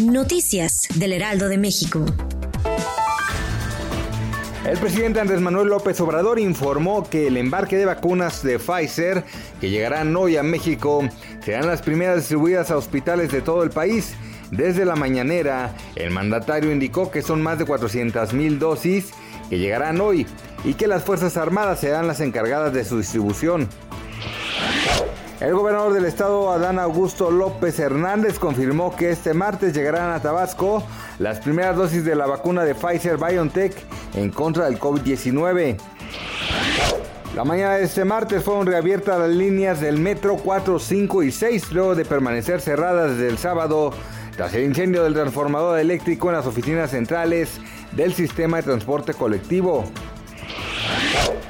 Noticias del Heraldo de México. El presidente Andrés Manuel López Obrador informó que el embarque de vacunas de Pfizer que llegarán hoy a México serán las primeras distribuidas a hospitales de todo el país. Desde la mañanera, el mandatario indicó que son más de 400 mil dosis que llegarán hoy y que las Fuerzas Armadas serán las encargadas de su distribución. El gobernador del estado, Adán Augusto López Hernández, confirmó que este martes llegarán a Tabasco las primeras dosis de la vacuna de Pfizer BioNTech en contra del COVID-19. La mañana de este martes fueron reabiertas las líneas del metro 4, 5 y 6 luego de permanecer cerradas desde el sábado tras el incendio del transformador eléctrico en las oficinas centrales del sistema de transporte colectivo.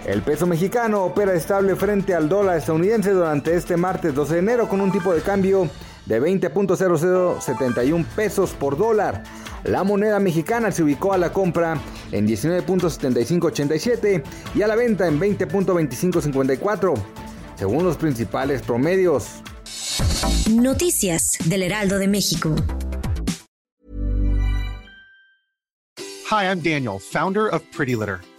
El peso mexicano opera estable frente al dólar estadounidense durante este martes 12 de enero con un tipo de cambio de 20.0071 pesos por dólar. La moneda mexicana se ubicó a la compra en 19.7587 y a la venta en 20.2554, según los principales promedios. Noticias del Heraldo de México. Hi, I'm Daniel, founder of Pretty Litter.